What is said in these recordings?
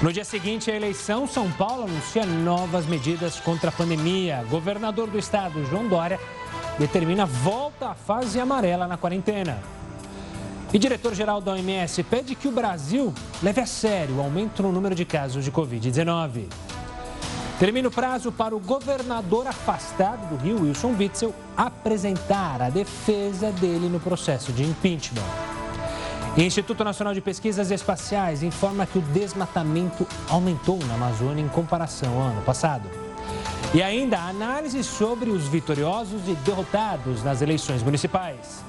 No dia seguinte à eleição, São Paulo anuncia novas medidas contra a pandemia. Governador do estado, João Dória, determina volta à fase amarela na quarentena. E diretor-geral da OMS pede que o Brasil leve a sério o aumento no número de casos de Covid-19. Termina o prazo para o governador afastado do Rio, Wilson Witzel, apresentar a defesa dele no processo de impeachment. O Instituto Nacional de Pesquisas Espaciais informa que o desmatamento aumentou na Amazônia em comparação ao ano passado. E ainda análise sobre os vitoriosos e derrotados nas eleições municipais.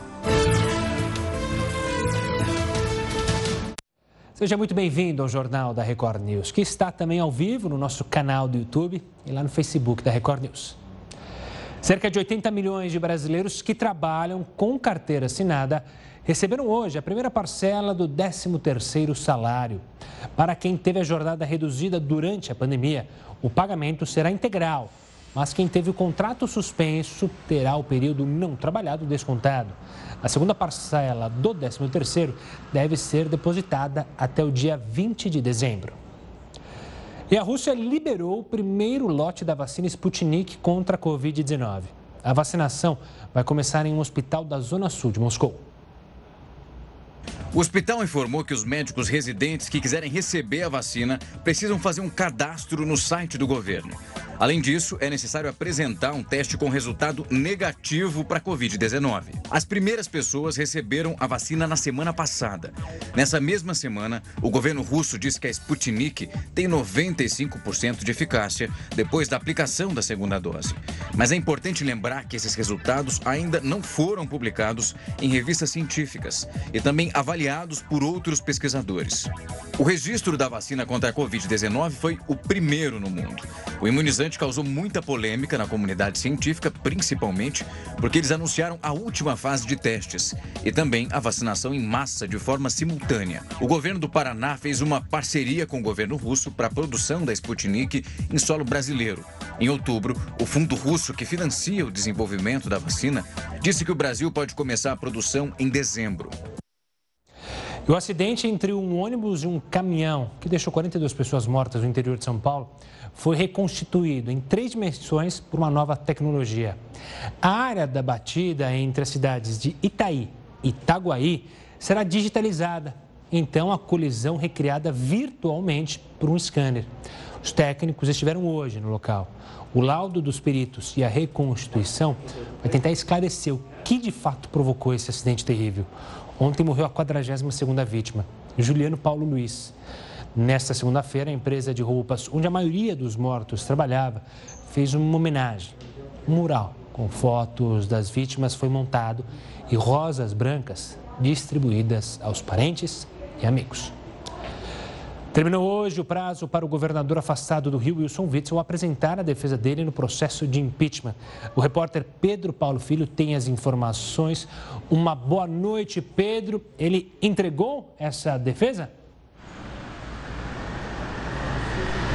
Seja muito bem-vindo ao Jornal da Record News, que está também ao vivo no nosso canal do YouTube e lá no Facebook da Record News. Cerca de 80 milhões de brasileiros que trabalham com carteira assinada receberam hoje a primeira parcela do 13º salário. Para quem teve a jornada reduzida durante a pandemia, o pagamento será integral, mas quem teve o contrato suspenso terá o período não trabalhado descontado. A segunda parcela do 13º deve ser depositada até o dia 20 de dezembro. E a Rússia liberou o primeiro lote da vacina Sputnik contra a Covid-19. A vacinação vai começar em um hospital da zona sul de Moscou. O hospital informou que os médicos residentes que quiserem receber a vacina precisam fazer um cadastro no site do governo. Além disso, é necessário apresentar um teste com resultado negativo para a Covid-19. As primeiras pessoas receberam a vacina na semana passada. Nessa mesma semana, o governo russo disse que a Sputnik tem 95% de eficácia depois da aplicação da segunda dose. Mas é importante lembrar que esses resultados ainda não foram publicados em revistas científicas e também avaliados por outros pesquisadores. O registro da vacina contra a Covid-19 foi o primeiro no mundo. O imunizante causou muita polêmica na comunidade científica, principalmente porque eles anunciaram a última fase de testes e também a vacinação em massa de forma simultânea. O governo do Paraná fez uma parceria com o governo russo para a produção da Sputnik em solo brasileiro. Em outubro, o fundo russo que financia o desenvolvimento da vacina disse que o Brasil pode começar a produção em dezembro. O acidente entre um ônibus e um caminhão, que deixou 42 pessoas mortas no interior de São Paulo, foi reconstituído em três dimensões por uma nova tecnologia. A área da batida entre as cidades de Itaí e Itaguaí será digitalizada, então a colisão recriada virtualmente por um scanner. Os técnicos estiveram hoje no local. O laudo dos peritos e a reconstituição vai tentar esclarecer o que de fato provocou esse acidente terrível. Ontem morreu a 42ª vítima, Juliano Paulo Luiz. Nesta segunda-feira, a empresa de roupas onde a maioria dos mortos trabalhava fez uma homenagem. Um mural com fotos das vítimas foi montado e rosas brancas distribuídas aos parentes e amigos. Terminou hoje o prazo para o governador afastado do Rio, Wilson Witzel, apresentar a defesa dele no processo de impeachment. O repórter Pedro Paulo Filho tem as informações. Uma boa noite, Pedro. Ele entregou essa defesa?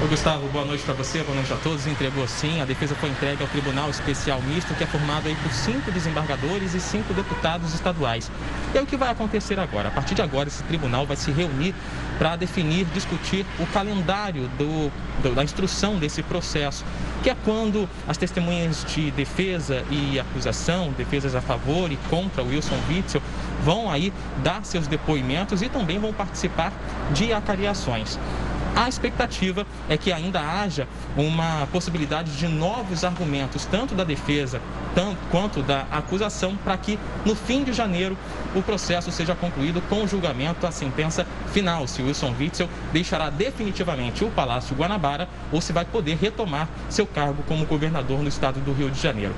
Oi, Gustavo, boa noite para você, boa noite a todos. Entregou sim, a defesa foi entregue ao Tribunal Especial Misto, que é formado aí por cinco desembargadores e cinco deputados estaduais. E é o que vai acontecer agora. A partir de agora, esse tribunal vai se reunir para definir, discutir o calendário do, do, da instrução desse processo, que é quando as testemunhas de defesa e acusação, defesas a favor e contra Wilson Witzel, vão aí dar seus depoimentos e também vão participar de acariações. A expectativa é que ainda haja uma possibilidade de novos argumentos, tanto da defesa tanto, quanto da acusação, para que no fim de janeiro o processo seja concluído com o julgamento, a sentença final, se Wilson Witzel deixará definitivamente o Palácio Guanabara ou se vai poder retomar seu cargo como governador no estado do Rio de Janeiro.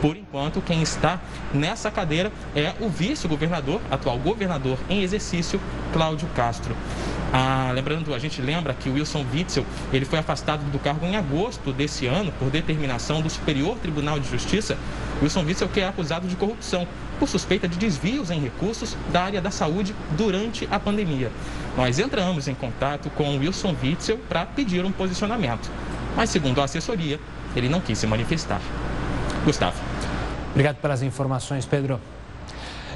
Por enquanto, quem está nessa cadeira é o vice-governador, atual governador em exercício, Cláudio Castro. Ah, lembrando, a gente lembra que o Wilson Witzel ele foi afastado do cargo em agosto desse ano por determinação do Superior Tribunal de Justiça. Wilson Witzel que é acusado de corrupção por suspeita de desvios em recursos da área da saúde durante a pandemia. Nós entramos em contato com o Wilson Witzel para pedir um posicionamento, mas segundo a assessoria, ele não quis se manifestar. Gustavo. Obrigado pelas informações, Pedro.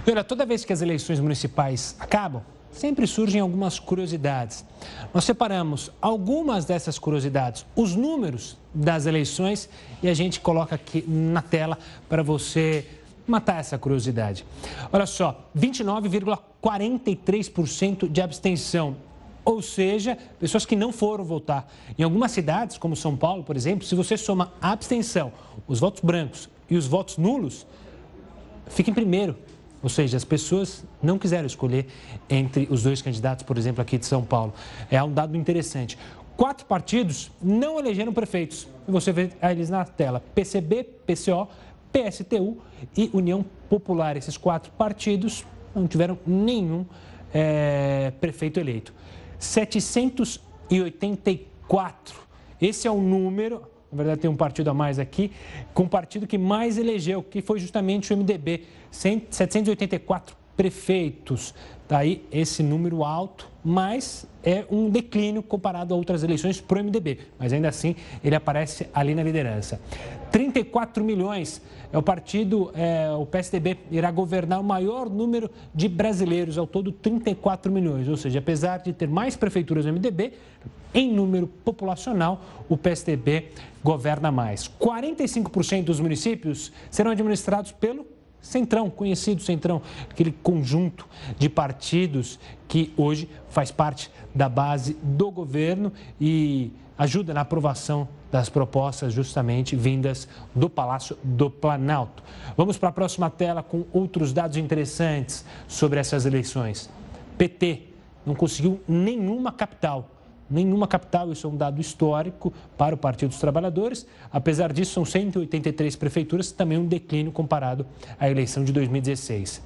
E olha, toda vez que as eleições municipais acabam, sempre surgem algumas curiosidades. Nós separamos algumas dessas curiosidades, os números das eleições, e a gente coloca aqui na tela para você matar essa curiosidade. Olha só, 29,43% de abstenção. Ou seja, pessoas que não foram votar. Em algumas cidades, como São Paulo, por exemplo, se você soma a abstenção, os votos brancos e os votos nulos, fica em primeiro. Ou seja, as pessoas não quiseram escolher entre os dois candidatos, por exemplo, aqui de São Paulo. É um dado interessante. Quatro partidos não elegeram prefeitos. Você vê eles na tela: PCB, PCO, PSTU e União Popular. Esses quatro partidos não tiveram nenhum é, prefeito eleito. 784. Esse é o número, na verdade tem um partido a mais aqui, com o partido que mais elegeu, que foi justamente o MDB. 784 prefeitos. Daí tá esse número alto, mas é um declínio comparado a outras eleições para o MDB. Mas ainda assim, ele aparece ali na liderança. 34 milhões é o partido, é, o PSDB irá governar o maior número de brasileiros, ao todo 34 milhões. Ou seja, apesar de ter mais prefeituras no MDB, em número populacional, o PSDB governa mais. 45% dos municípios serão administrados pelo Centrão, conhecido Centrão, aquele conjunto de partidos que hoje faz parte da base do governo e ajuda na aprovação das propostas justamente vindas do Palácio do Planalto. Vamos para a próxima tela com outros dados interessantes sobre essas eleições. PT não conseguiu nenhuma capital nenhuma capital, isso é um dado histórico para o Partido dos Trabalhadores. Apesar disso, são 183 prefeituras, também um declínio comparado à eleição de 2016.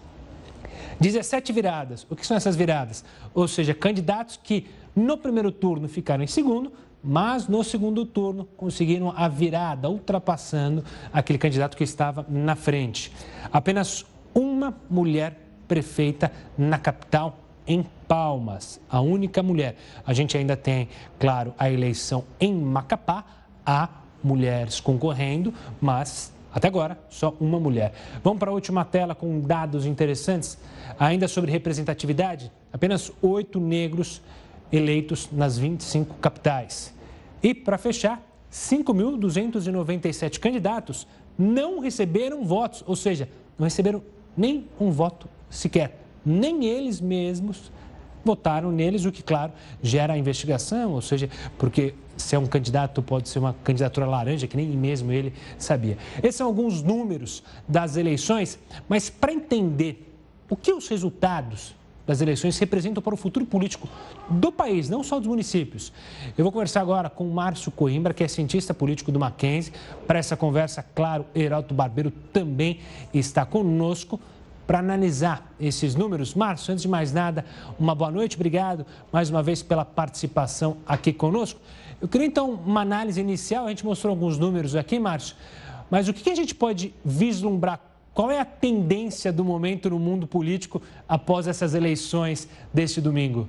17 viradas. O que são essas viradas? Ou seja, candidatos que no primeiro turno ficaram em segundo, mas no segundo turno conseguiram a virada, ultrapassando aquele candidato que estava na frente. Apenas uma mulher prefeita na capital em Palmas, a única mulher. A gente ainda tem, claro, a eleição em Macapá, há mulheres concorrendo, mas até agora só uma mulher. Vamos para a última tela com dados interessantes. Ainda sobre representatividade, apenas oito negros eleitos nas 25 capitais. E, para fechar, 5.297 candidatos não receberam votos, ou seja, não receberam nem um voto sequer nem eles mesmos votaram neles, o que, claro, gera a investigação, ou seja, porque se é um candidato, pode ser uma candidatura laranja, que nem mesmo ele sabia. Esses são alguns números das eleições, mas para entender o que os resultados das eleições representam para o futuro político do país, não só dos municípios. Eu vou conversar agora com Márcio Coimbra, que é cientista político do Mackenzie. Para essa conversa, claro, Heraldo Barbeiro também está conosco para analisar esses números. Márcio, antes de mais nada, uma boa noite, obrigado mais uma vez pela participação aqui conosco. Eu queria então uma análise inicial, a gente mostrou alguns números aqui, Márcio, mas o que a gente pode vislumbrar? Qual é a tendência do momento no mundo político após essas eleições deste domingo?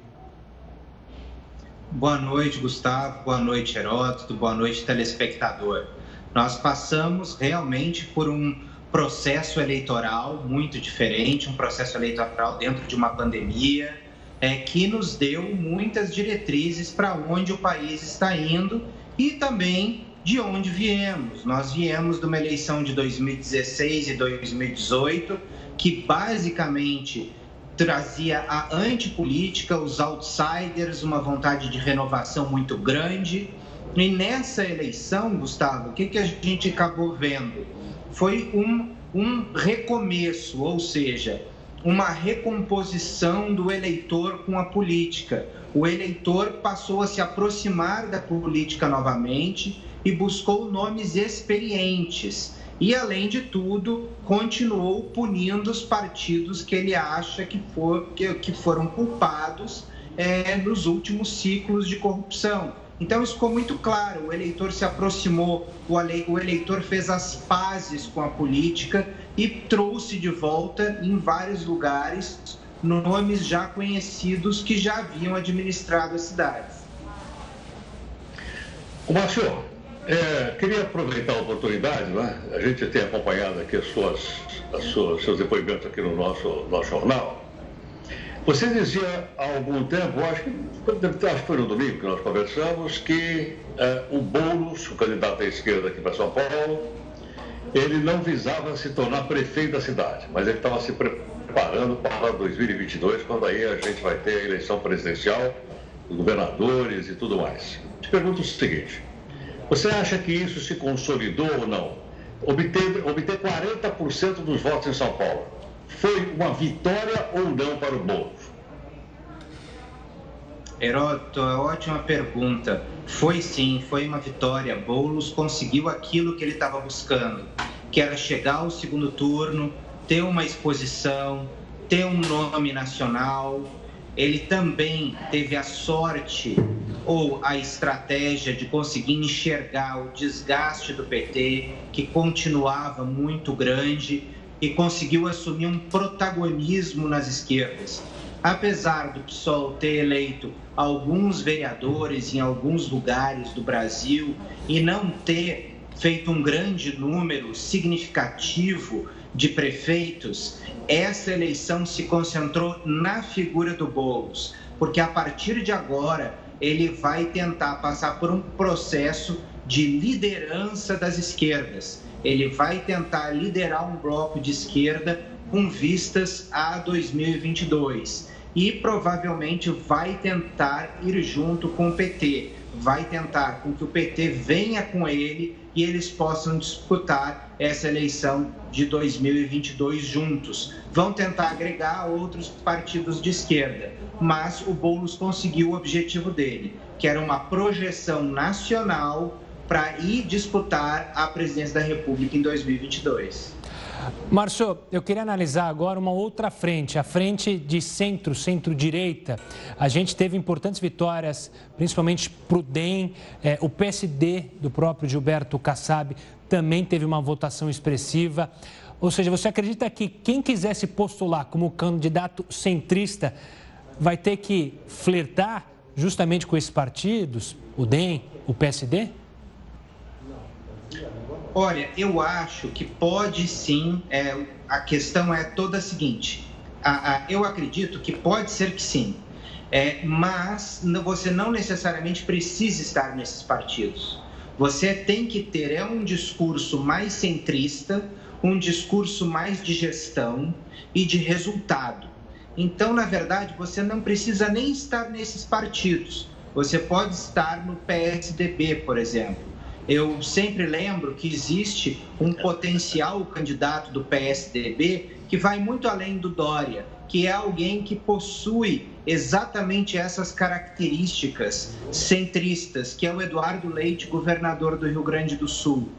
Boa noite, Gustavo. Boa noite, Heródoto. Boa noite, telespectador. Nós passamos realmente por um processo eleitoral muito diferente, um processo eleitoral dentro de uma pandemia, é, que nos deu muitas diretrizes para onde o país está indo e também de onde viemos. Nós viemos de uma eleição de 2016 e 2018 que basicamente trazia a antipolítica, os outsiders, uma vontade de renovação muito grande. E nessa eleição, Gustavo, o que, que a gente acabou vendo? Foi um, um recomeço, ou seja, uma recomposição do eleitor com a política. O eleitor passou a se aproximar da política novamente e buscou nomes experientes. E, além de tudo, continuou punindo os partidos que ele acha que, for, que, que foram culpados é, nos últimos ciclos de corrupção. Então isso ficou muito claro. O eleitor se aproximou, o eleitor fez as pazes com a política e trouxe de volta em vários lugares nomes já conhecidos que já haviam administrado as cidades. O Márcio, é, queria aproveitar a oportunidade, né? a gente tem acompanhado aqui as suas, as suas, seus depoimentos aqui no nosso, nosso jornal, Você dizia há algum tempo, acho que, acho que foi no domingo que nós conversamos, que eh, o Boulos, o candidato à esquerda aqui para São Paulo, ele não visava se tornar prefeito da cidade, mas ele estava se preparando para 2022, quando aí a gente vai ter a eleição presidencial, governadores e tudo mais. Te pergunto o seguinte: você acha que isso se consolidou ou não? Obter, obter 40% dos votos em São Paulo foi uma vitória ou não para o Boulos? Heródoto, é ótima pergunta. Foi sim, foi uma vitória. Boulos conseguiu aquilo que ele estava buscando, que era chegar ao segundo turno, ter uma exposição, ter um nome nacional. Ele também teve a sorte ou a estratégia de conseguir enxergar o desgaste do PT, que continuava muito grande e conseguiu assumir um protagonismo nas esquerdas. Apesar do PSOL ter eleito alguns vereadores em alguns lugares do Brasil e não ter feito um grande número significativo de prefeitos, essa eleição se concentrou na figura do Boulos, porque a partir de agora ele vai tentar passar por um processo de liderança das esquerdas ele vai tentar liderar um bloco de esquerda com vistas a 2022 e provavelmente vai tentar ir junto com o PT, vai tentar com que o PT venha com ele e eles possam disputar essa eleição de 2022 juntos. Vão tentar agregar outros partidos de esquerda, mas o Boulos conseguiu o objetivo dele, que era uma projeção nacional para ir disputar a presidência da República em 2022. Márcio, eu queria analisar agora uma outra frente, a frente de centro, centro-direita. A gente teve importantes vitórias, principalmente para o DEM, o PSD do próprio Gilberto Kassab também teve uma votação expressiva. Ou seja, você acredita que quem quiser se postular como candidato centrista vai ter que flertar justamente com esses partidos, o DEM, o PSD? Olha, eu acho que pode sim. É, a questão é toda a seguinte: a, a, eu acredito que pode ser que sim, é, mas você não necessariamente precisa estar nesses partidos. Você tem que ter é um discurso mais centrista, um discurso mais de gestão e de resultado. Então, na verdade, você não precisa nem estar nesses partidos. Você pode estar no PSDB, por exemplo eu sempre lembro que existe um potencial candidato do PSDB que vai muito além do Dória, que é alguém que possui exatamente essas características centristas, que é o Eduardo Leite, governador do Rio Grande do Sul.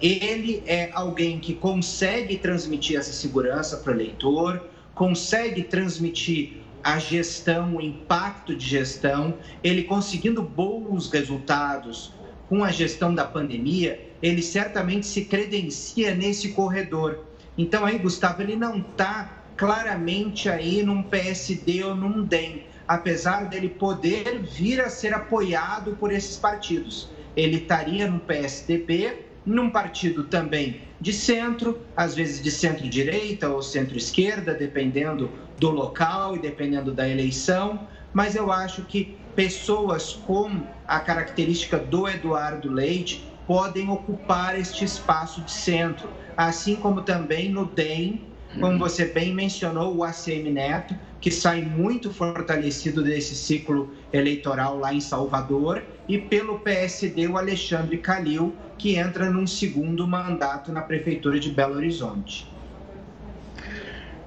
Ele é alguém que consegue transmitir essa segurança para o eleitor, consegue transmitir a gestão, o impacto de gestão, ele conseguindo bons resultados com a gestão da pandemia, ele certamente se credencia nesse corredor. Então aí, Gustavo, ele não está claramente aí num PSD ou num DEM, apesar dele poder vir a ser apoiado por esses partidos. Ele estaria no PSDB, num partido também de centro, às vezes de centro-direita ou centro-esquerda, dependendo do local e dependendo da eleição, mas eu acho que pessoas com a característica do Eduardo Leite podem ocupar este espaço de centro, assim como também no DEM, como você bem mencionou, o ACM Neto, que sai muito fortalecido desse ciclo eleitoral lá em Salvador, e pelo PSD o Alexandre Calil, que entra num segundo mandato na Prefeitura de Belo Horizonte.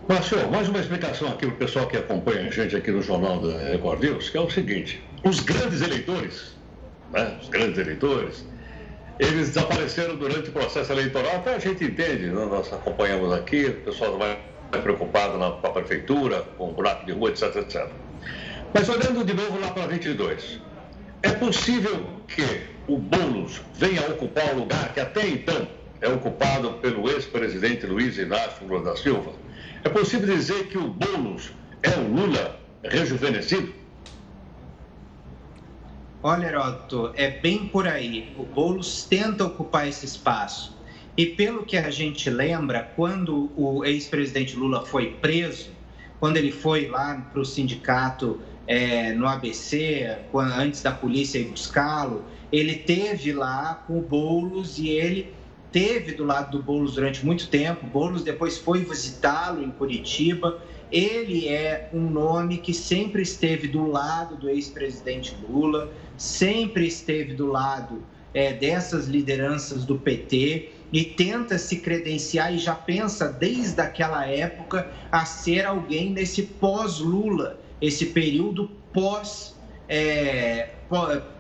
Márcio, mais uma explicação aqui para o pessoal que acompanha a gente aqui no Jornal da Record News, que é o seguinte: os grandes eleitores, né, os grandes eleitores, eles desapareceram durante o processo eleitoral, até a gente entende, né, nós acompanhamos aqui, o pessoal vai preocupado com a prefeitura, com o buraco de rua, etc, etc. Mas olhando de novo lá para 22, é possível que o Boulos venha ocupar o lugar que até então é ocupado pelo ex-presidente Luiz Inácio Lula da Silva? É possível dizer que o Boulos é o Lula rejuvenescido? Olha, Heródoto, é bem por aí. O Boulos tenta ocupar esse espaço. E pelo que a gente lembra, quando o ex-presidente Lula foi preso, quando ele foi lá para o sindicato é, no ABC, quando, antes da polícia ir buscá-lo, ele teve lá com o Boulos e ele teve do lado do Boulos durante muito tempo. Boulos depois foi visitá-lo em Curitiba. Ele é um nome que sempre esteve do lado do ex-presidente Lula, sempre esteve do lado é, dessas lideranças do PT e tenta se credenciar e já pensa desde aquela época a ser alguém nesse pós-Lula, esse período pós é,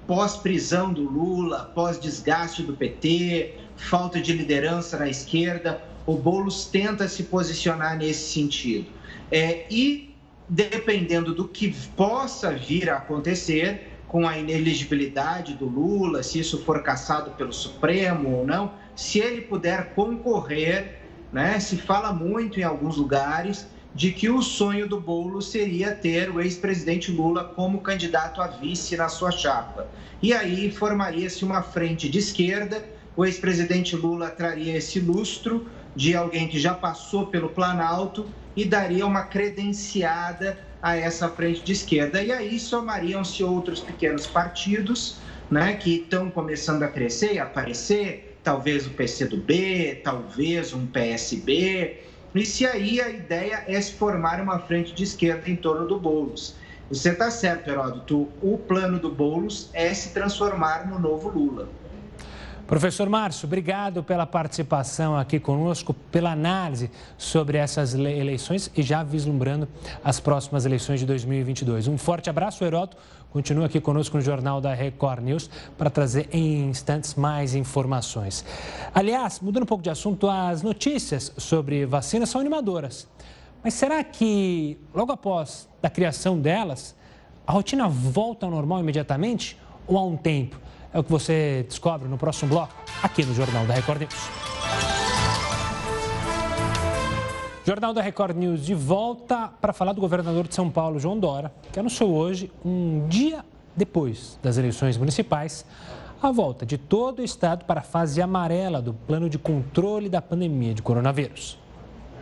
pós-prisão do Lula, pós-desgaste do PT, falta de liderança na esquerda, o Boulos tenta se posicionar nesse sentido. É, e dependendo do que possa vir a acontecer com a ineligibilidade do Lula, se isso for cassado pelo Supremo ou não, se ele puder concorrer, né, se fala muito em alguns lugares de que o sonho do Boulos seria ter o ex-presidente Lula como candidato a vice na sua chapa. E aí formaria-se uma frente de esquerda, o ex-presidente Lula traria esse lustro de alguém que já passou pelo Planalto e daria uma credenciada a essa frente de esquerda. E aí somariam-se outros pequenos partidos né, que estão começando a crescer e aparecer, talvez o PCdoB, talvez um PSB, e se aí a ideia é se formar uma frente de esquerda em torno do Boulos. Você está certo, Heródoto. O plano do Boulos é se transformar no novo Lula. Professor Márcio, obrigado pela participação aqui conosco, pela análise sobre essas eleições e já vislumbrando as próximas eleições de 2022. Um forte abraço, Heródoto. Continua aqui conosco no Jornal da Record News para trazer em instantes mais informações. Aliás, mudando um pouco de assunto, as notícias sobre vacinas são animadoras. Mas será que, logo após a criação delas, a rotina volta ao normal imediatamente ou há um tempo? É o que você descobre no próximo bloco, aqui no Jornal da Record News. Jornal da Record News de volta para falar do governador de São Paulo, João Dora, que anunciou hoje, um dia depois das eleições municipais, a volta de todo o estado para a fase amarela do plano de controle da pandemia de coronavírus.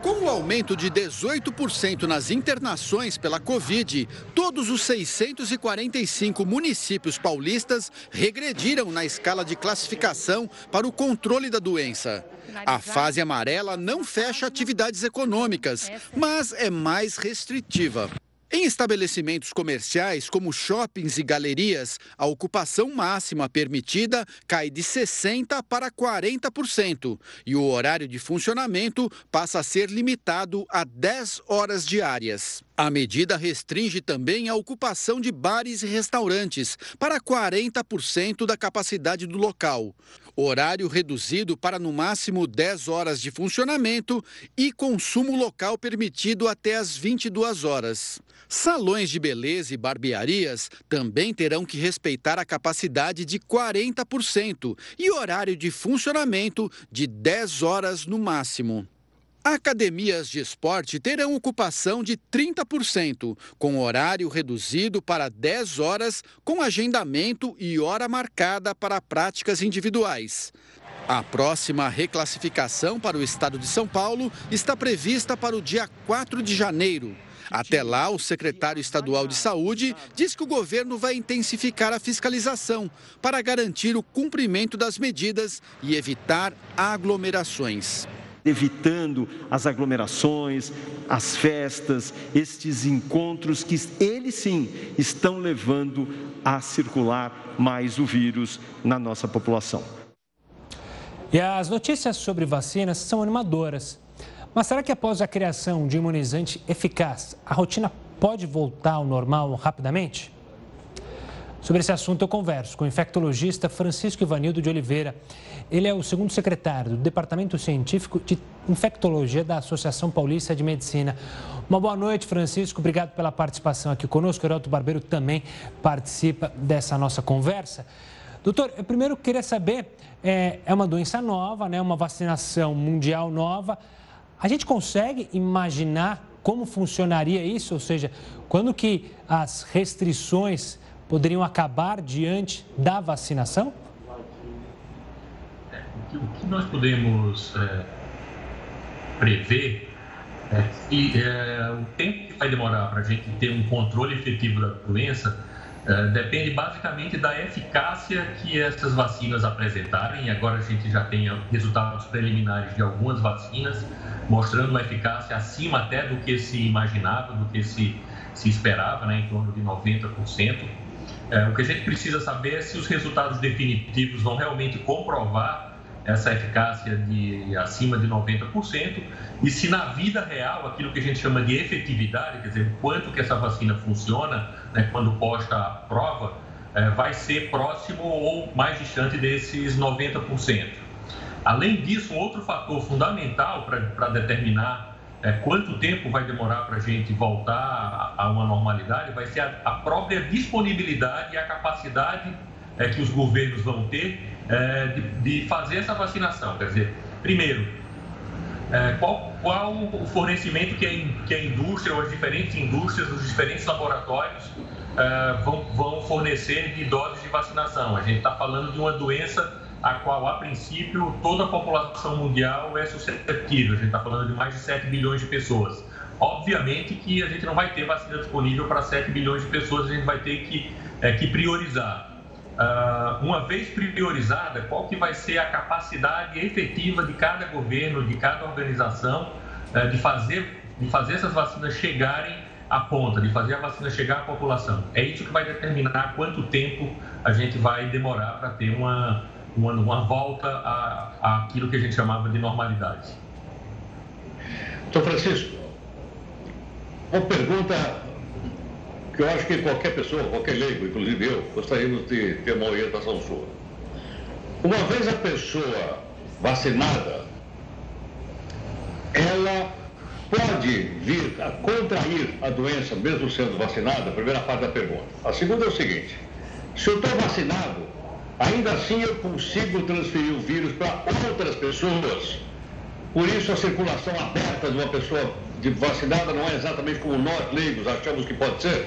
Com o aumento de 18% nas internações pela Covid, todos os 645 municípios paulistas regrediram na escala de classificação para o controle da doença. A fase amarela não fecha atividades econômicas, mas é mais restritiva. Em estabelecimentos comerciais, como shoppings e galerias, a ocupação máxima permitida cai de 60% para 40% e o horário de funcionamento passa a ser limitado a 10 horas diárias. A medida restringe também a ocupação de bares e restaurantes para 40% da capacidade do local. Horário reduzido para no máximo 10 horas de funcionamento e consumo local permitido até as 22 horas. Salões de beleza e barbearias também terão que respeitar a capacidade de 40% e horário de funcionamento de 10 horas no máximo. Academias de esporte terão ocupação de 30%, com horário reduzido para 10 horas, com agendamento e hora marcada para práticas individuais. A próxima reclassificação para o estado de São Paulo está prevista para o dia 4 de janeiro. Até lá, o secretário estadual de Saúde diz que o governo vai intensificar a fiscalização para garantir o cumprimento das medidas e evitar aglomerações evitando as aglomerações, as festas, estes encontros que eles sim estão levando a circular mais o vírus na nossa população. E as notícias sobre vacinas são animadoras. Mas será que após a criação de imunizante eficaz, a rotina pode voltar ao normal rapidamente? Sobre esse assunto eu converso com o infectologista Francisco Ivanildo de Oliveira. Ele é o segundo secretário do Departamento Científico de Infectologia da Associação Paulista de Medicina. Uma boa noite, Francisco. Obrigado pela participação aqui conosco. O Heraldo Barbeiro também participa dessa nossa conversa. Doutor, eu primeiro queria saber, é, é uma doença nova, né? uma vacinação mundial nova. A gente consegue imaginar como funcionaria isso? Ou seja, quando que as restrições poderiam acabar diante da vacinação? É, o que nós podemos é, prever É, e é, o tempo que vai demorar para a gente ter um controle efetivo da doença é, depende basicamente da eficácia que essas vacinas apresentarem. Agora a gente já tem resultados preliminares de algumas vacinas mostrando uma eficácia acima até do que se imaginava, do que se, se esperava, né, em torno de 90%. É, o que a gente precisa saber é se os resultados definitivos vão realmente comprovar essa eficácia de acima de 90% e se na vida real aquilo que a gente chama de efetividade, quer dizer, quanto que essa vacina funciona, né, quando posta à prova, é, vai ser próximo ou mais distante desses 90%. Além disso, um outro fator fundamental para determinar é, quanto tempo vai demorar para a gente voltar a, uma normalidade vai ser a, a própria disponibilidade e a capacidade é, que os governos vão ter é, de, de, fazer essa vacinação. Quer dizer, primeiro, é, qual, qual o fornecimento que a, que a indústria ou as diferentes indústrias, os diferentes laboratórios é, vão, vão fornecer de doses de vacinação. A gente está falando de uma doença a qual, a princípio, toda a população mundial é suscetível. A gente está falando de mais de 7 bilhões de pessoas. Obviamente que a gente não vai ter vacina disponível para 7 bilhões de pessoas, a gente vai ter que, é, que priorizar. Uh, uma vez priorizada, qual que vai ser a capacidade efetiva de cada governo, de cada organização, uh, de, fazer, de fazer essas vacinas chegarem à ponta, de fazer a vacina chegar à população. É isso que vai determinar quanto tempo a gente vai demorar para ter uma, uma, volta àquilo que a gente chamava de normalidade. Então, Francisco, uma pergunta que eu acho que qualquer pessoa, qualquer leigo, inclusive eu, gostaríamos de ter uma orientação sua. Uma vez a pessoa vacinada, ela pode vir a contrair a doença mesmo sendo vacinada? Primeira parte da pergunta. A segunda é o seguinte: se eu estou vacinado, ainda assim eu consigo transferir o vírus para outras pessoas? Por isso a circulação aberta de uma pessoa de vacinada não é exatamente como nós leigos achamos que pode ser?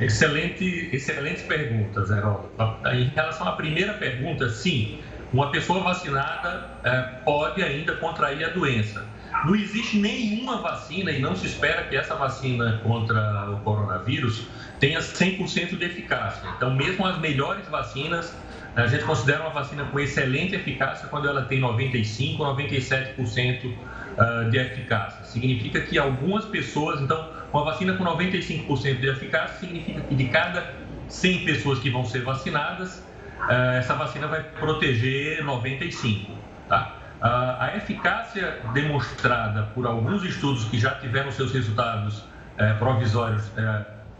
Excelente, excelentes perguntas, Heródoto. Em relação à primeira pergunta, sim, uma pessoa vacinada é, pode ainda contrair a doença. Não existe nenhuma vacina e não se espera que essa vacina contra o coronavírus tenha 100% de eficácia. Então, mesmo as melhores vacinas, a gente considera uma vacina com excelente eficácia quando ela tem 95%, 97% ah, de eficácia. Significa que algumas pessoas, então, uma vacina com 95% de eficácia significa que de cada 100 pessoas que vão ser vacinadas, ah, essa vacina vai proteger 95, tá? Ah, a eficácia demonstrada por alguns estudos que já tiveram seus resultados eh, provisórios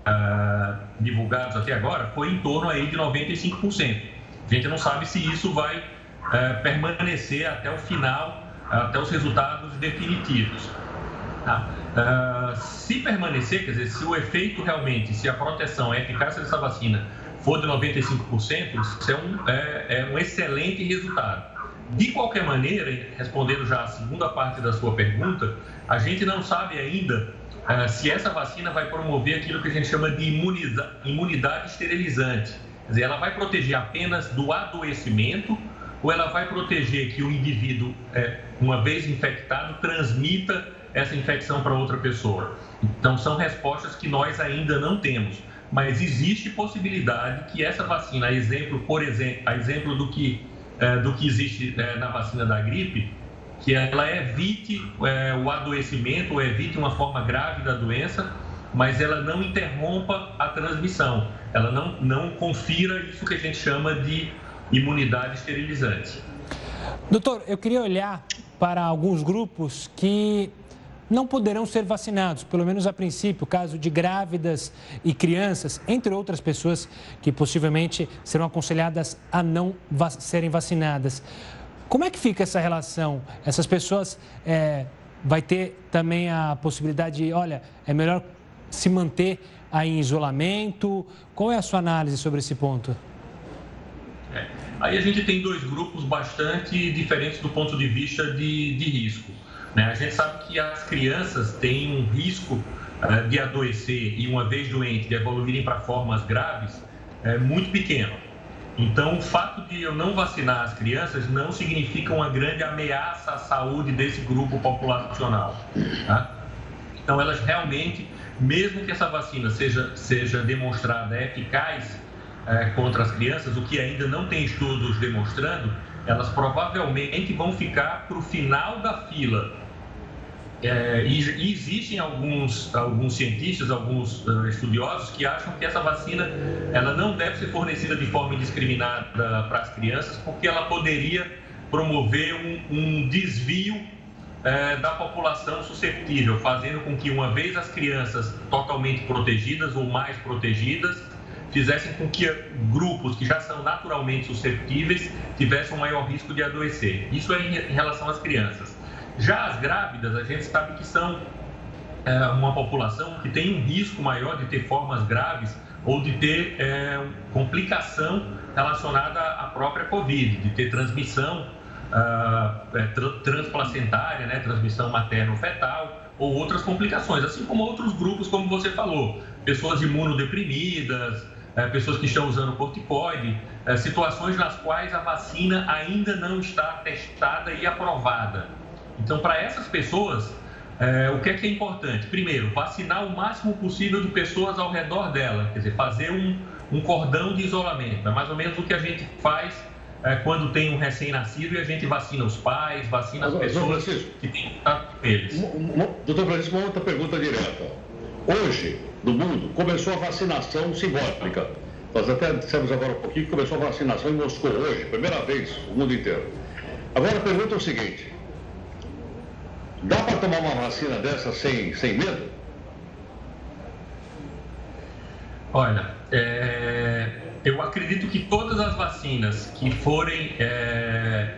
eh, divulgados até agora foi em torno aí de 95%. A gente não sabe se isso vai eh, permanecer até o final até os resultados definitivos. Tá? Uh, se permanecer, quer dizer, se o efeito realmente, se a proteção, a eficácia dessa vacina for de 95%, isso é um, é, é um excelente resultado. De qualquer maneira, respondendo já a segunda parte da sua pergunta, a gente não sabe ainda uh, se essa vacina vai promover aquilo que a gente chama de imunidade, imunidade esterilizante. Quer dizer, ela vai proteger apenas do adoecimento ou ela vai proteger que o indivíduo, é, uma vez infectado, transmita essa infecção para outra pessoa? Então, são respostas que nós ainda não temos. Mas existe possibilidade que essa vacina, a exemplo, por exemplo, a exemplo do que, é, do que existe é, na vacina da gripe, que ela evite é, o adoecimento ou evite uma forma grave da doença, mas ela não interrompa a transmissão, ela não, não confira isso que a gente chama de imunidade esterilizante. Doutor, eu queria olhar para alguns grupos que não poderão ser vacinados, pelo menos a princípio, caso de grávidas e crianças, entre outras pessoas que possivelmente serão aconselhadas a não serem vacinadas. Como é que fica essa relação? Essas pessoas é, vai ter também a possibilidade de, olha, é melhor se manter aí em isolamento? Qual é a sua análise sobre esse ponto? É. Aí a gente tem dois grupos bastante diferentes do ponto de vista de, de risco. Né? A gente sabe que as crianças têm um risco uh, de adoecer e, uma vez doente, de evoluírem para formas graves é, muito pequeno. Então, o fato de eu não vacinar as crianças não significa uma grande ameaça à saúde desse grupo populacional. Tá? Então, elas realmente, mesmo que essa vacina seja, seja demonstrada eficaz é, contra as crianças, o que ainda não tem estudos demonstrando, elas provavelmente vão ficar para o final da fila. É, e, existem alguns, alguns cientistas, alguns uh, estudiosos que acham que essa vacina ela não deve ser fornecida de forma indiscriminada para as crianças, porque ela poderia promover um, um desvio é, da população suscetível, fazendo com que, uma vez as crianças totalmente protegidas ou mais protegidas, fizessem com que grupos que já são naturalmente susceptíveis tivessem um maior risco de adoecer. Isso é em relação às crianças. Já as grávidas, a gente sabe que são é, uma população que tem um risco maior de ter formas graves ou de ter é, complicação relacionada à própria Covid, de ter transmissão uh, é, transplacentária, né, transmissão materno-fetal ou outras complicações, assim como outros grupos, como você falou, pessoas imunodeprimidas, é, pessoas que estão usando corticoide, é, situações nas quais a vacina ainda não está testada e aprovada. Então, para essas pessoas, é, o que é que é importante? Primeiro, vacinar o máximo possível de pessoas ao redor dela, quer dizer, fazer um, um cordão de isolamento. É mais ou menos o que a gente faz é, quando tem um recém-nascido e a gente vacina os pais, vacina as pessoas que têm contato com eles. Doutor Francisco, uma outra pergunta direta. Hoje, no mundo, começou a vacinação simbólica. Nós até dissemos agora um pouquinho que começou a vacinação em Moscou hoje, primeira vez no mundo inteiro. Agora a pergunta é o seguinte: dá para tomar uma vacina dessa sem, sem medo? Olha, é, eu acredito que todas as vacinas que forem, é,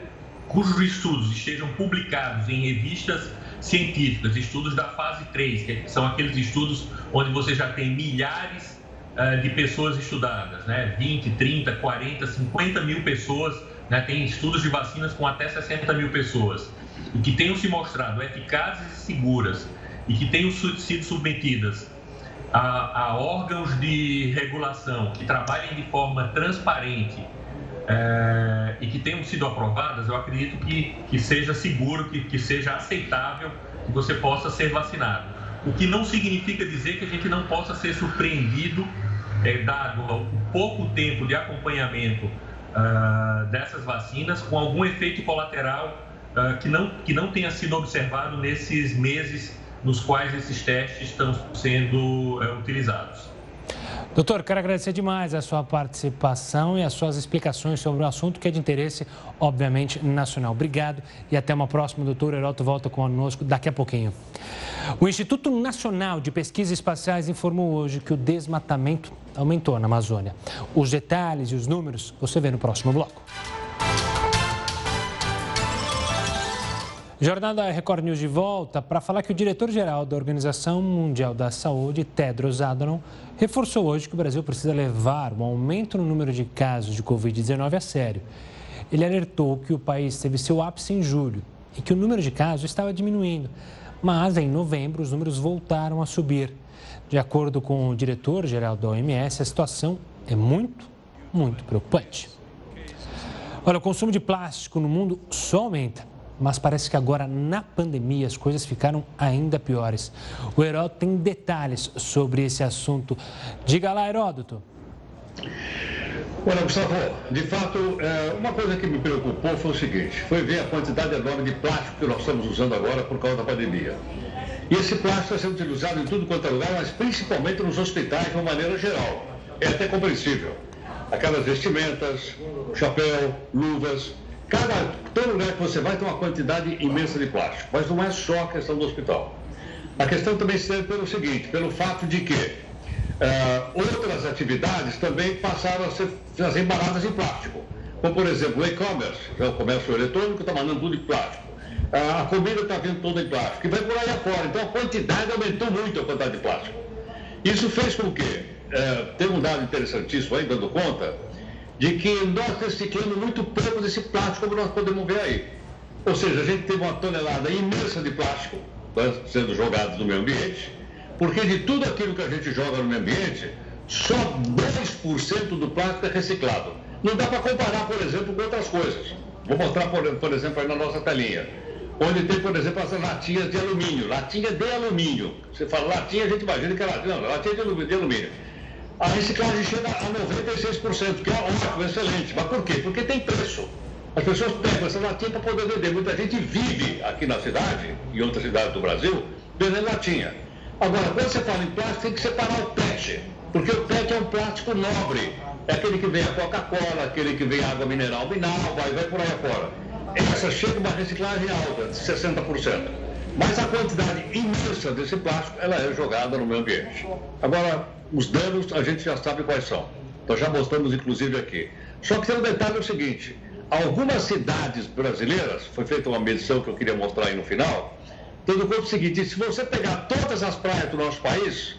cujos estudos estejam publicados em revistas científicas, estudos da fase 3, que são aqueles estudos onde você já tem milhares uh, de pessoas estudadas, né? 20, 30, 40, 50 mil pessoas, né? tem estudos de vacinas com até 60 mil pessoas, e que tenham se mostrado eficazes e seguras, e que tenham sido submetidas a, a órgãos de regulação que trabalhem de forma transparente, é, e que tenham sido aprovadas, eu acredito que, que seja seguro, que, que seja aceitável que você possa ser vacinado. O que não significa dizer que a gente não possa ser surpreendido, é, dado o pouco tempo de acompanhamento uh, dessas vacinas, com algum efeito colateral uh, que, não, que não tenha sido observado nesses meses nos quais esses testes estão sendo uh, utilizados. Doutor, quero agradecer demais a sua participação e as suas explicações sobre o assunto que é de interesse, obviamente, nacional. Obrigado e até uma próxima. Doutor Heroto volta conosco daqui a pouquinho. O Instituto Nacional de Pesquisas Espaciais informou hoje que o desmatamento aumentou na Amazônia. Os detalhes e os números você vê no próximo bloco. Jornal da Record News de volta para falar que o diretor-geral da Organização Mundial da Saúde, Tedros Adhanom, reforçou hoje que o Brasil precisa levar o aumento no número de casos de Covid-19 a sério. Ele alertou que o país teve seu ápice em julho e que o número de casos estava diminuindo, mas em novembro os números voltaram a subir. De acordo com o diretor-geral da OMS, a situação é muito, muito preocupante. Olha, o consumo de plástico no mundo só aumenta mas parece que agora na pandemia as coisas ficaram ainda piores. O Heródoto tem detalhes sobre esse assunto. Diga lá, Heródoto. Olha, Gustavo, de fato, é, uma coisa que me preocupou foi o seguinte: foi ver a quantidade enorme de plástico que nós estamos usando agora por causa da pandemia. E esse plástico está sendo utilizado em tudo quanto é lugar, mas principalmente nos hospitais de uma maneira geral. É até compreensível. Aquelas vestimentas, chapéu, luvas, Cada, todo lugar que você vai tem uma quantidade imensa de plástico, mas não é só a questão do hospital. A questão também se deve pelo seguinte, pelo fato de que uh, outras atividades também passaram a ser, a ser embaladas em plástico. Como, por exemplo, o e-commerce, é o comércio eletrônico, está mandando tudo em plástico. Uh, a comida está vindo toda em plástico. E vai por aí afora. Então, a quantidade aumentou muito a quantidade de plástico. Isso fez com que, uh, tem um dado interessantíssimo aí, dando conta, de que nós reciclamos muito pouco desse plástico como nós podemos ver aí. Ou seja, a gente tem uma tonelada imensa de plástico sendo jogado no meio ambiente, porque de tudo aquilo que a gente joga no meio ambiente, só 2% do plástico é reciclado. Não dá para comparar, por exemplo, com outras coisas. Vou mostrar, por, por exemplo, aí na nossa telinha. Onde tem, por exemplo, essas latinhas de alumínio. Latinha de alumínio. Você fala latinha, a gente imagina que é latinha. Não, latinha de alumínio. A reciclagem chega a 96%, que é ótimo, excelente. Mas por quê? Porque tem preço. As pessoas pegam essa latinha para poder vender. Muita gente vive aqui na cidade, em outras cidades do Brasil, vendendo latinha. Agora, quando você fala em plástico, tem que separar o PET, porque o PET é um plástico nobre. É aquele que vem a Coca-Cola, aquele que vem água mineral Minalva, vai, vai por aí afora. Essa chega uma reciclagem alta, de 60%. Mas a quantidade imensa desse plástico, ela é jogada no meio ambiente. Agora, os danos a gente já sabe quais são. Nós já mostramos, inclusive, aqui. Só que tem um detalhe é o seguinte, algumas cidades brasileiras, foi feita uma medição que eu queria mostrar aí no final, tendo conta o seguinte, se você pegar todas as praias do nosso país,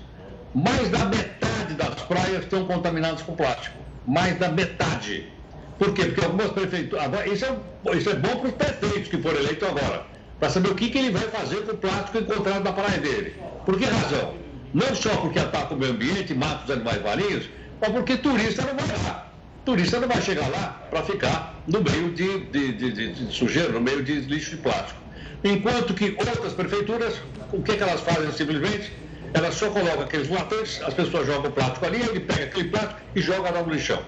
mais da metade das praias estão contaminadas com plástico. Mais da metade. Por quê? Porque algumas prefeituras. Isso, é, isso é bom para os prefeitos que foram eleitos agora, para saber o que, que ele vai fazer com o plástico encontrado na praia dele. Por que razão? Não só porque ataca o meio ambiente, mata os animais marinhos, mas porque turista não vai lá. Turista não vai chegar lá para ficar no meio de, de, de, de, sujeira, no meio de lixo de plástico. Enquanto que outras prefeituras, o que, que elas fazem simplesmente? Elas só colocam aqueles latões, as pessoas jogam o plástico ali, ele pega aquele plástico e joga lá no lixão.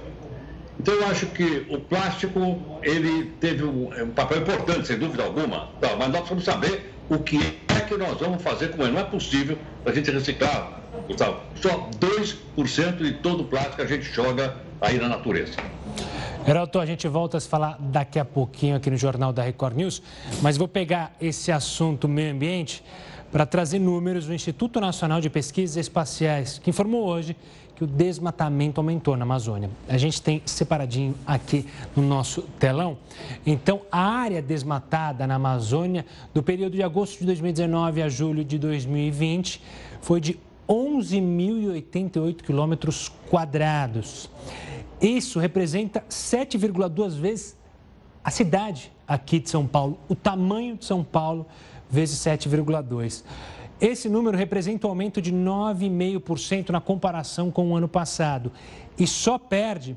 Então eu acho que o plástico, ele teve um, um papel importante, sem dúvida alguma, tá, mas nós precisamos saber o que é que nós vamos fazer com ele. Não é possível a gente reciclar, Gustavo, só 2% de todo o plástico a gente joga aí na natureza. Geraldo, a gente volta a se falar daqui a pouquinho aqui no Jornal da Record News, mas vou pegar esse assunto meio ambiente para trazer números do Instituto Nacional de Pesquisas Espaciais, que informou hoje que o desmatamento aumentou na Amazônia. A gente tem separadinho aqui no nosso telão. Então, a área desmatada na Amazônia do período de agosto de 2019 a julho de 2020 foi de 11.088 quilômetros quadrados. Isso representa 7,2 vezes a cidade aqui de São Paulo, o tamanho de São Paulo vezes 7,2. Esse número representa um aumento de 9,5% na comparação com o ano passado e só perde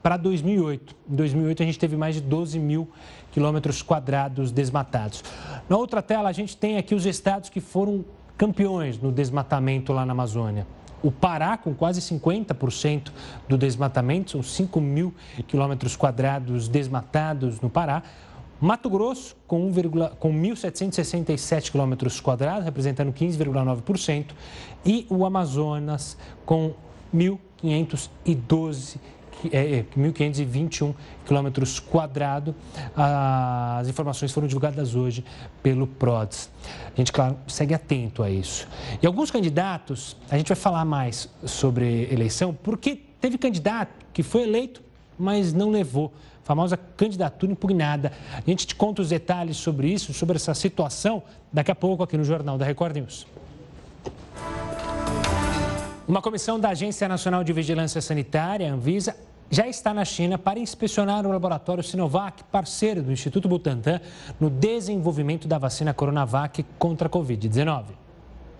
para 2008. Em 2008 a gente teve mais de 12 mil quilômetros quadrados desmatados. Na outra tela a gente tem aqui os estados que foram campeões no desmatamento lá na Amazônia. O Pará, com quase 50% do desmatamento, são 5 mil quilômetros quadrados desmatados no Pará. Mato Grosso, com, 1, com 1.767 quilômetros quadrados, representando 15,9%, e o Amazonas, com 1.512 é, 1.521 é, quilômetros quadrados. As informações foram divulgadas hoje pelo PRODES. A gente, claro, segue atento a isso. E alguns candidatos, a gente vai falar mais sobre eleição, porque teve candidato que foi eleito, mas não levou famosa candidatura impugnada. A gente te conta os detalhes sobre isso, sobre essa situação, daqui a pouco aqui no Jornal da Record News. Uma comissão da Agência Nacional de Vigilância Sanitária, Anvisa, já está na China para inspecionar o laboratório Sinovac, parceiro do Instituto Butantan, no desenvolvimento da vacina Coronavac contra a Covid-19.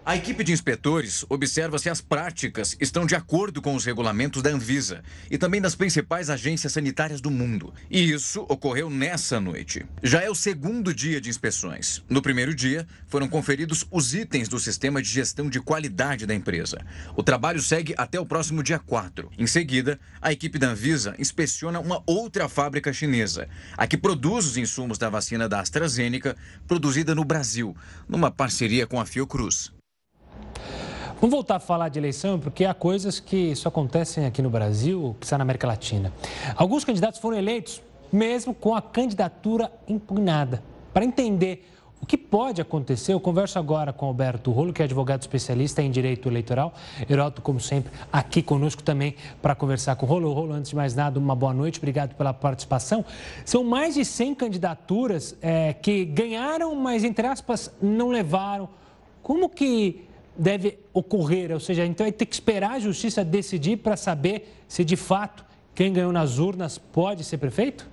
A equipe de inspetores observa se as práticas estão de acordo com os regulamentos da Anvisa e também das principais agências sanitárias do mundo. E isso ocorreu nessa noite. Já é o segundo dia de inspeções. No primeiro dia, foram conferidos os itens do sistema de gestão de qualidade da empresa. O trabalho segue até o próximo dia 4. Em seguida, a equipe da Anvisa inspeciona uma outra fábrica chinesa, a que produz os insumos da vacina da AstraZeneca, produzida no Brasil, numa parceria com a Fiocruz. Vamos voltar a falar de eleição, porque há coisas que só acontecem aqui no Brasil, que está na América Latina. Alguns candidatos foram eleitos mesmo com a candidatura impugnada. Para entender o que pode acontecer, eu converso agora com Alberto Rolo, que é advogado especialista em direito eleitoral. Heroto, como sempre, aqui conosco também para conversar com o Rolo. Rolo, antes de mais nada, uma boa noite, obrigado pela participação. São mais de 100 candidaturas é, que ganharam, mas, entre aspas, não levaram. Como que deve ocorrer, ou seja, então vai ter que esperar a justiça decidir para saber se de fato quem ganhou nas urnas pode ser prefeito?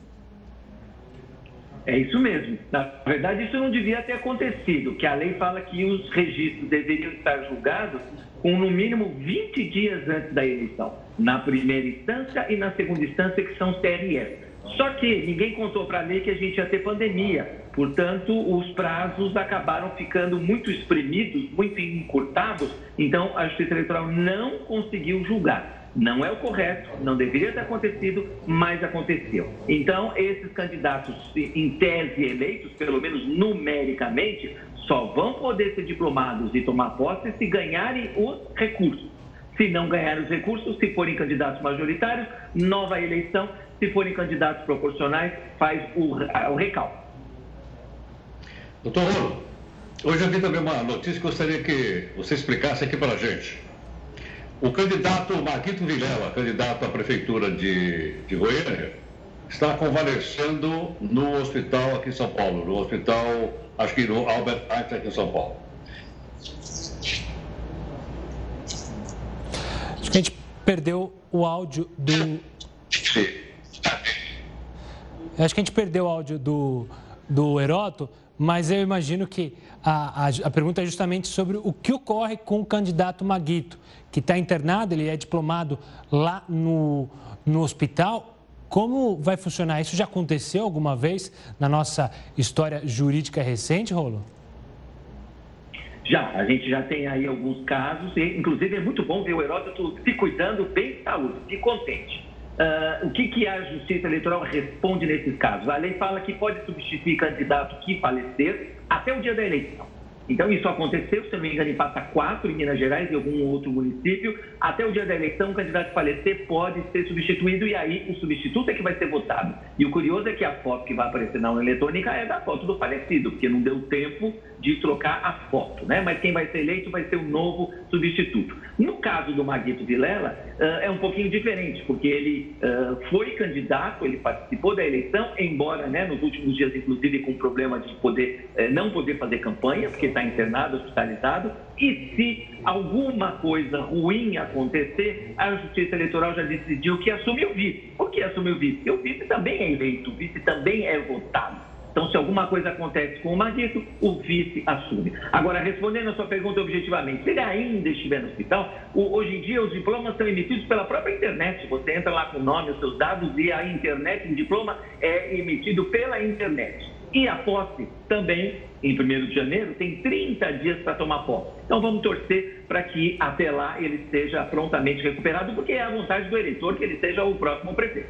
É isso mesmo. Na verdade, isso não devia ter acontecido, que a lei fala que os registros deveriam estar julgados com no mínimo 20 dias antes da eleição. na primeira instância e na segunda instância, que são TRE. Só que ninguém contou para mim que a gente ia ter pandemia. Portanto, os prazos acabaram ficando muito espremidos, muito encurtados. Então, a Justiça Eleitoral não conseguiu julgar. Não é o correto, não deveria ter acontecido, mas aconteceu. Então, esses candidatos, em tese eleitos, pelo menos numericamente, só vão poder ser diplomados e tomar posse se ganharem os recursos. Se não ganharem os recursos, se forem candidatos majoritários, nova eleição. Se forem candidatos proporcionais, faz o, o recalque. Doutor Rolo, hoje eu vi também uma notícia que gostaria que você explicasse aqui para a gente. O candidato Marquito Vilela, candidato à prefeitura de, de Goiânia, está convalescendo no hospital aqui em São Paulo, no hospital, acho que no Albert Einstein aqui em São Paulo. Acho que a gente perdeu o áudio do. Acho que a gente perdeu o áudio do, do Heroto, mas eu imagino que a, a, a, pergunta é justamente sobre o que ocorre com o candidato Maguito, que está internado, ele é diplomado lá no, no hospital. Como vai funcionar? Isso já aconteceu alguma vez na nossa história jurídica recente, Rolo? Já, a gente já tem aí alguns casos, e inclusive é muito bom ver o Heródoto se cuidando bem de saúde, e contente. Uh, o que, que a Justiça Eleitoral responde nesses casos? A lei fala que pode substituir candidato que falecer até o dia da eleição. Então, isso aconteceu, se não me engano, em Passa 4, em Minas Gerais, e algum outro município. Até o dia da eleição, o candidato falecer pode ser substituído e aí o substituto é que vai ser votado. E o curioso é que a foto que vai aparecer na urna eletrônica é da foto do falecido, porque não deu tempo de trocar a foto, né? Mas quem vai ser eleito vai ser o novo substituto. No caso do Maguito Vilela, uh, é um pouquinho diferente, porque ele uh, foi candidato, ele participou da eleição, embora né, nos últimos dias, inclusive, com problema de poder uh, não poder fazer campanha, porque está internado, hospitalizado, e se alguma coisa ruim acontecer, a Justiça Eleitoral já decidiu que assume o vice. Por que assume o vice? Porque o vice também é eleito, o vice também é votado. Então, se alguma coisa acontece com o Maguito, o vice assume. Agora, respondendo a sua pergunta objetivamente, se ele ainda estiver no hospital, hoje em dia os diplomas são emitidos pela própria internet. Você entra lá com o nome, os seus dados e a internet, o diploma é emitido pela internet. E a posse também, em 1 de janeiro, tem 30 dias para tomar posse. Então vamos torcer para que até lá ele seja prontamente recuperado, porque é a vontade do eleitor que ele seja o próximo prefeito.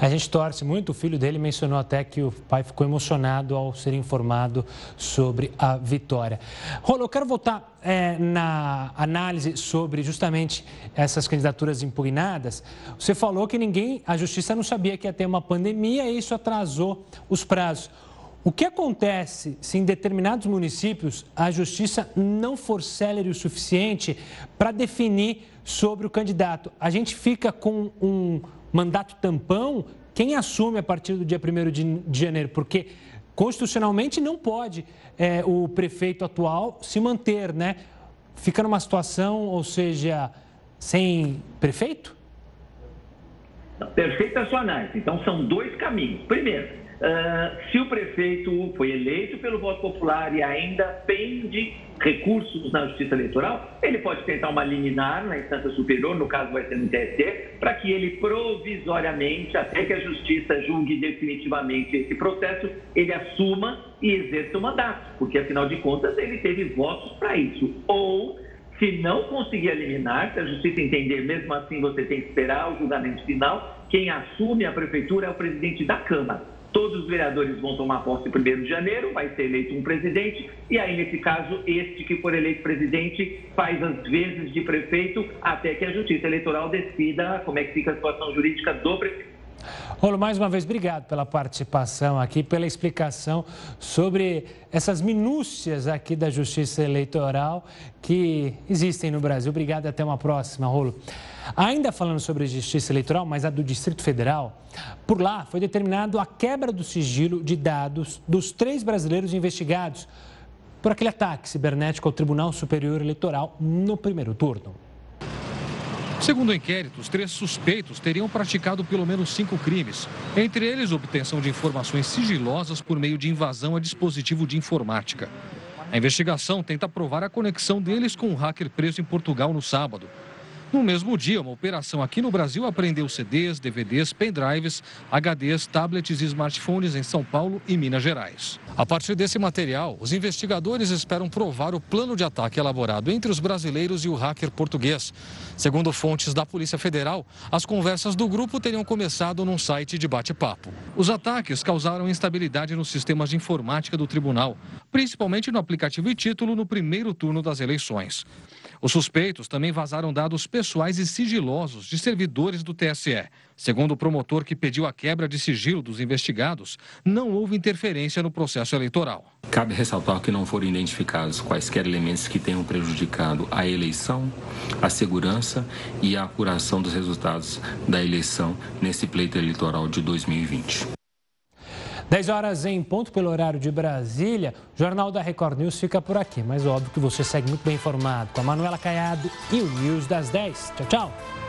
A gente torce muito. O filho dele mencionou até que o pai ficou emocionado ao ser informado sobre a vitória. Rolo, eu quero voltar é, na análise sobre justamente essas candidaturas impugnadas. Você falou que ninguém, a justiça não sabia que ia ter uma pandemia e isso atrasou os prazos. O que acontece se em determinados municípios a justiça não for célere o suficiente para definir sobre o candidato? A gente fica com um mandato tampão, quem assume a partir do dia 1 de janeiro? Porque constitucionalmente não pode é, o prefeito atual se manter, né? Fica numa situação, ou seja, sem prefeito? Perfeita a sua análise. Então, são dois caminhos. Primeiro, Uh, se o prefeito foi eleito pelo voto popular e ainda pende recursos na justiça eleitoral, ele pode tentar uma liminar na instância superior, no caso vai ser no TSE, para que ele provisoriamente, até que a justiça julgue definitivamente esse processo, ele assuma e exerça o mandato, porque afinal de contas ele teve votos para isso. Ou se não conseguir eliminar, se a justiça entender, mesmo assim você tem que esperar o julgamento final, quem assume a prefeitura é o presidente da Câmara. Todos os vereadores vão tomar posse em 1 de janeiro, vai ser eleito um presidente, e aí, nesse caso, este que for eleito presidente faz as vezes de prefeito até que a Justiça Eleitoral decida como é que fica a situação jurídica do prefeito. Rolo, mais uma vez, obrigado pela participação aqui, pela explicação sobre essas minúcias aqui da Justiça Eleitoral que existem no Brasil. Obrigado e até uma próxima, Rolo. Ainda falando sobre justiça eleitoral, mas a do Distrito Federal, por lá foi determinado a quebra do sigilo de dados dos três brasileiros investigados por aquele ataque cibernético ao Tribunal Superior Eleitoral no primeiro turno. Segundo o inquérito, os três suspeitos teriam praticado pelo menos cinco crimes, entre eles obtenção de informações sigilosas por meio de invasão a dispositivo de informática. A investigação tenta provar a conexão deles com um hacker preso em Portugal no sábado. No mesmo dia, uma operação aqui no Brasil apreendeu CDs, DVDs, pendrives, HDs, tablets e smartphones em São Paulo e Minas Gerais. A partir desse material, os investigadores esperam provar o plano de ataque elaborado entre os brasileiros e o hacker português. Segundo fontes da Polícia Federal, as conversas do grupo teriam começado num site de bate-papo. Os ataques causaram instabilidade nos sistemas de informática do tribunal, principalmente no aplicativo e título no primeiro turno das eleições. Os suspeitos também vazaram dados pessoais e sigilosos de servidores do TSE. Segundo o promotor que pediu a quebra de sigilo dos investigados, não houve interferência no processo eleitoral. Cabe ressaltar que não foram identificados quaisquer elementos que tenham prejudicado a eleição, a segurança e a apuração dos resultados da eleição nesse pleito eleitoral de 2020. 10 horas em ponto pelo horário de Brasília. O Jornal da Record News fica por aqui, mas óbvio que você segue muito bem informado com a Manuela Caiado e o News das 10. Tchau, tchau.